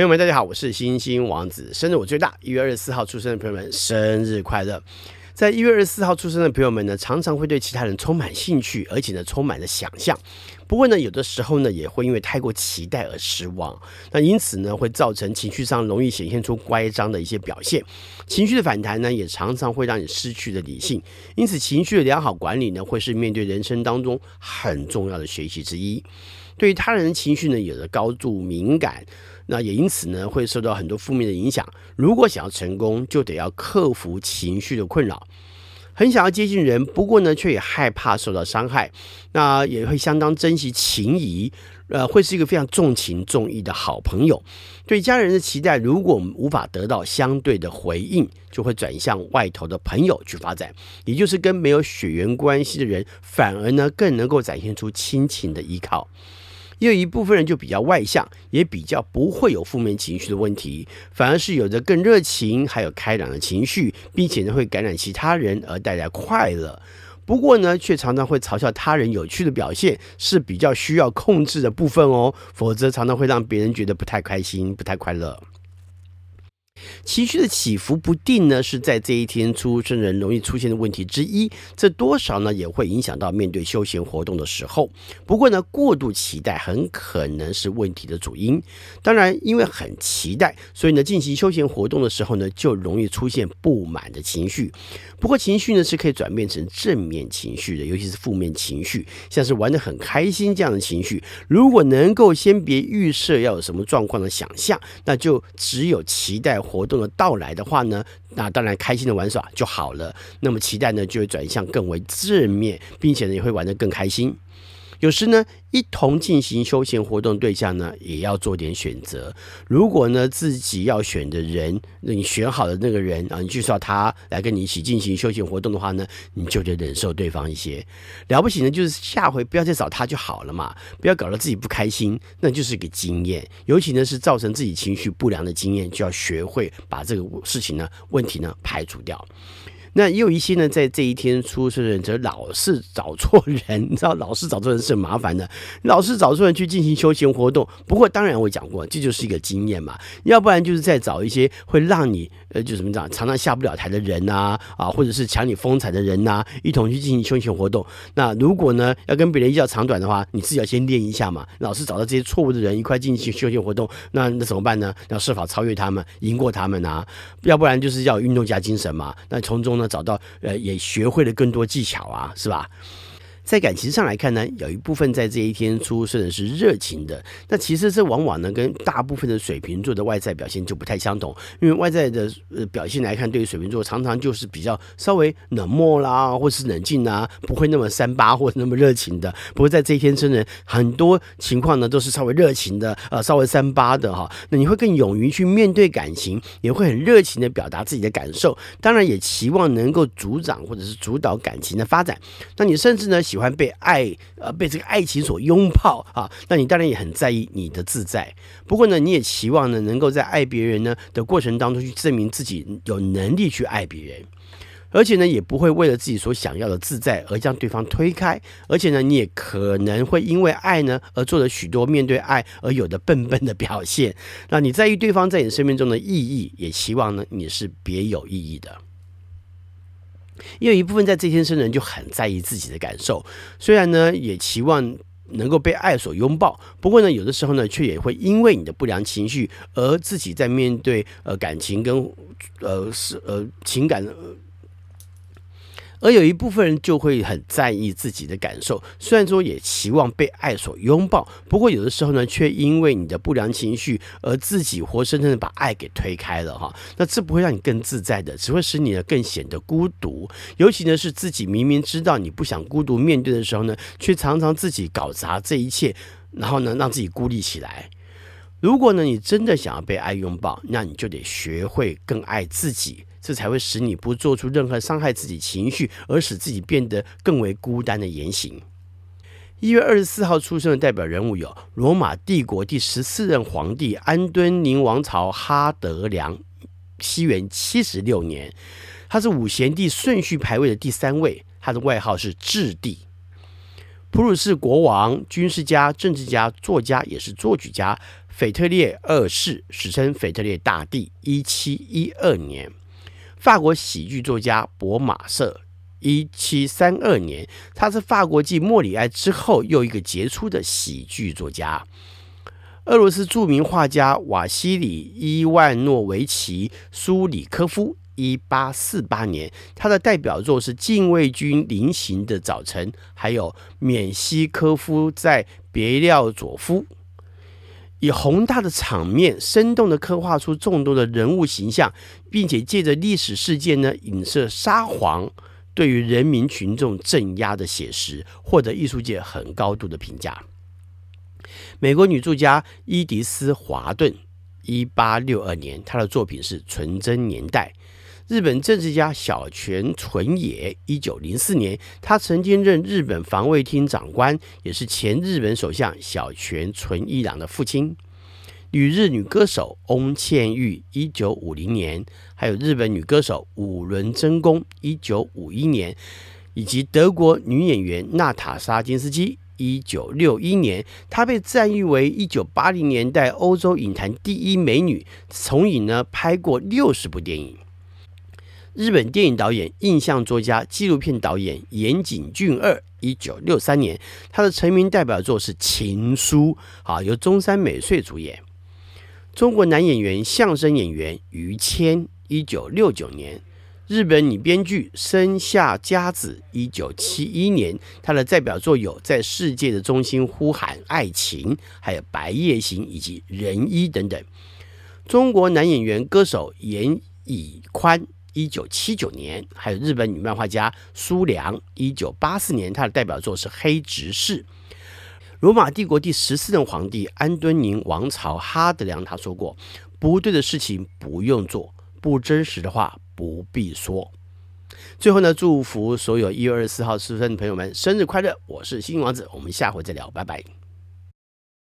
朋友们，大家好，我是星星王子，生日我最大，一月二十四号出生的朋友们，生日快乐！在一月二十四号出生的朋友们呢，常常会对其他人充满兴趣，而且呢，充满了想象。不过呢，有的时候呢，也会因为太过期待而失望。那因此呢，会造成情绪上容易显现出乖张的一些表现。情绪的反弹呢，也常常会让你失去了理性。因此，情绪的良好管理呢，会是面对人生当中很重要的学习之一。对于他人的情绪呢，有着高度敏感。那也因此呢，会受到很多负面的影响。如果想要成功，就得要克服情绪的困扰。很想要接近人，不过呢，却也害怕受到伤害。那也会相当珍惜情谊，呃，会是一个非常重情重义的好朋友。对家人的期待，如果我们无法得到相对的回应，就会转向外头的朋友去发展，也就是跟没有血缘关系的人，反而呢，更能够展现出亲情的依靠。也有一部分人就比较外向，也比较不会有负面情绪的问题，反而是有着更热情，还有开朗的情绪，并且呢会感染其他人而带来快乐。不过呢，却常常会嘲笑他人有趣的表现，是比较需要控制的部分哦，否则常常会让别人觉得不太开心、不太快乐。情绪的起伏不定呢，是在这一天出生人容易出现的问题之一。这多少呢，也会影响到面对休闲活动的时候。不过呢，过度期待很可能是问题的主因。当然，因为很期待，所以呢，进行休闲活动的时候呢，就容易出现不满的情绪。不过，情绪呢是可以转变成正面情绪的，尤其是负面情绪，像是玩得很开心这样的情绪。如果能够先别预设要有什么状况的想象，那就只有期待活动的到来的话呢，那当然开心的玩耍就好了。那么期待呢就会转向更为正面，并且呢也会玩得更开心。有时呢，一同进行休闲活动对象呢，也要做点选择。如果呢，自己要选的人，那你选好的那个人啊，你就是要他来跟你一起进行休闲活动的话呢，你就得忍受对方一些。了不起呢，就是下回不要再找他就好了嘛，不要搞得自己不开心，那就是一个经验。尤其呢，是造成自己情绪不良的经验，就要学会把这个事情呢，问题呢排除掉。那也有一些呢，在这一天出生的人，则老是找错人，你知道，老是找错人是很麻烦的，老是找错人去进行休闲活动。不过，当然我讲过，这就是一个经验嘛。要不然就是再找一些会让你呃，就怎么讲，常常下不了台的人呐，啊，啊，或者是抢你风采的人呐，一同去进行休闲活动。那如果呢，要跟别人一较长短的话，你自己要先练一下嘛。老是找到这些错误的人一块进行休闲活动，那那怎么办呢？要设法超越他们，赢过他们啊。要不然就是要运动家精神嘛。那从中。找到呃，也学会了更多技巧啊，是吧？在感情上来看呢，有一部分在这一天出生的是热情的。那其实这往往呢，跟大部分的水瓶座的外在表现就不太相同。因为外在的呃表现来看，对于水瓶座常常就是比较稍微冷漠啦，或是冷静啊，不会那么三八或者那么热情的。不过在这一天生人，很多情况呢都是稍微热情的，呃，稍微三八的哈。那你会更勇于去面对感情，也会很热情的表达自己的感受。当然也期望能够助长或者是主导感情的发展。那你甚至呢喜。喜欢被爱，呃，被这个爱情所拥抱啊，那你当然也很在意你的自在。不过呢，你也期望呢，能够在爱别人呢的过程当中去证明自己有能力去爱别人，而且呢，也不会为了自己所想要的自在而将对方推开。而且呢，你也可能会因为爱呢而做了许多面对爱而有的笨笨的表现。那你在意对方在你生命中的意义，也期望呢你是别有意义的。也有一部分在这天生人就很在意自己的感受，虽然呢也期望能够被爱所拥抱，不过呢有的时候呢却也会因为你的不良情绪而自己在面对呃感情跟呃是呃情感。而有一部分人就会很在意自己的感受，虽然说也期望被爱所拥抱，不过有的时候呢，却因为你的不良情绪而自己活生生的把爱给推开了哈。那这不会让你更自在的，只会使你呢更显得孤独。尤其呢是自己明明知道你不想孤独面对的时候呢，却常常自己搞砸这一切，然后呢让自己孤立起来。如果呢你真的想要被爱拥抱，那你就得学会更爱自己。这才会使你不做出任何伤害自己情绪，而使自己变得更为孤单的言行。一月二十四号出生的代表人物有罗马帝国第十四任皇帝安敦宁王朝哈德良，西元七十六年，他是五贤帝顺序排位的第三位，他的外号是智帝。普鲁士国王、军事家、政治家、作家，也是作曲家腓特烈二世，史称腓特烈大帝，一七一二年。法国喜剧作家博马瑟，一七三二年，他是法国继莫里哀之后又一个杰出的喜剧作家。俄罗斯著名画家瓦西里伊万诺维奇苏里科夫，一八四八年，他的代表作是《禁卫军临行的早晨》，还有缅西科夫在别廖佐夫。以宏大的场面，生动的刻画出众多的人物形象，并且借着历史事件呢，影射沙皇对于人民群众镇压的写实，获得艺术界很高度的评价。美国女作家伊迪丝·华顿，一八六二年，她的作品是《纯真年代》。日本政治家小泉纯也，一九零四年，他曾经任日本防卫厅长官，也是前日本首相小泉纯一郎的父亲。旅日女歌手翁倩玉，一九五零年，还有日本女歌手五轮真弓，一九五一年，以及德国女演员娜塔莎金斯基，一九六一年，她被赞誉为一九八零年代欧洲影坛第一美女，从影呢拍过六十部电影。日本电影导演、印象作家、纪录片导演岩井俊二，一九六三年，他的成名代表作是《情书》，啊，由中山美穗主演。中国男演员、相声演员于谦，一九六九年。日本女编剧生下佳子，一九七一年，他的代表作有《在世界的中心呼喊爱情》，还有《白夜行》以及《仁医》等等。中国男演员、歌手严以宽。一九七九年，还有日本女漫画家苏良。一九八四年，她的代表作是《黑执事》。罗马帝国第十四任皇帝安敦宁王朝哈德良他说过：“不对的事情不用做，不真实的话不必说。”最后呢，祝福所有一月二十四号出生的朋友们生日快乐！我是星星王子，我们下回再聊，拜拜。